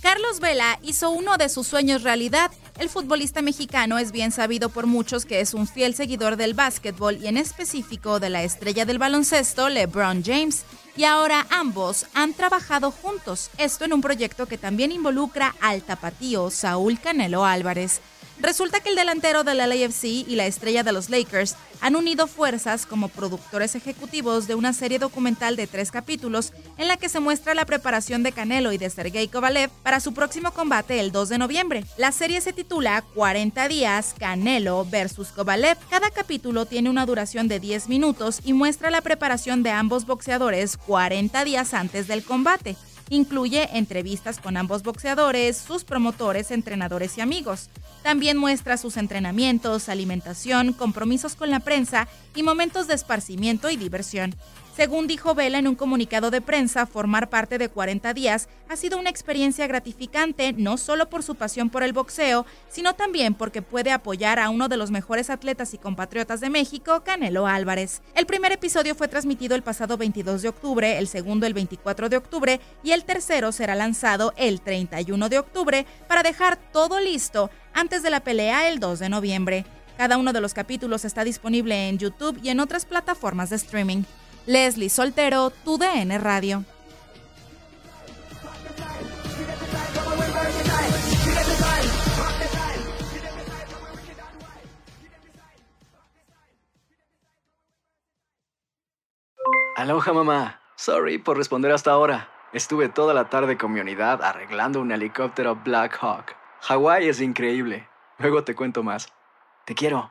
Carlos Vela hizo uno de sus sueños realidad. El futbolista mexicano es bien sabido por muchos que es un fiel seguidor del básquetbol y en específico de la estrella del baloncesto, LeBron James. Y ahora ambos han trabajado juntos, esto en un proyecto que también involucra al tapatío Saúl Canelo Álvarez. Resulta que el delantero del LAFC y la estrella de los Lakers han unido fuerzas como productores ejecutivos de una serie documental de tres capítulos en la que se muestra la preparación de Canelo y de Sergey Kovalev para su próximo combate el 2 de noviembre. La serie se titula 40 días Canelo versus Kovalev. Cada capítulo tiene una duración de 10 minutos y muestra la preparación de ambos boxeadores 40 días antes del combate. Incluye entrevistas con ambos boxeadores, sus promotores, entrenadores y amigos. También muestra sus entrenamientos, alimentación, compromisos con la prensa y momentos de esparcimiento y diversión. Según dijo Vela en un comunicado de prensa, formar parte de 40 días ha sido una experiencia gratificante no solo por su pasión por el boxeo, sino también porque puede apoyar a uno de los mejores atletas y compatriotas de México, Canelo Álvarez. El primer episodio fue transmitido el pasado 22 de octubre, el segundo el 24 de octubre y el tercero será lanzado el 31 de octubre para dejar todo listo antes de la pelea el 2 de noviembre. Cada uno de los capítulos está disponible en YouTube y en otras plataformas de streaming. Leslie Soltero, tu DN Radio. Aloha mamá. Sorry por responder hasta ahora. Estuve toda la tarde con mi unidad arreglando un helicóptero Black Hawk. Hawái es increíble. Luego te cuento más. Te quiero.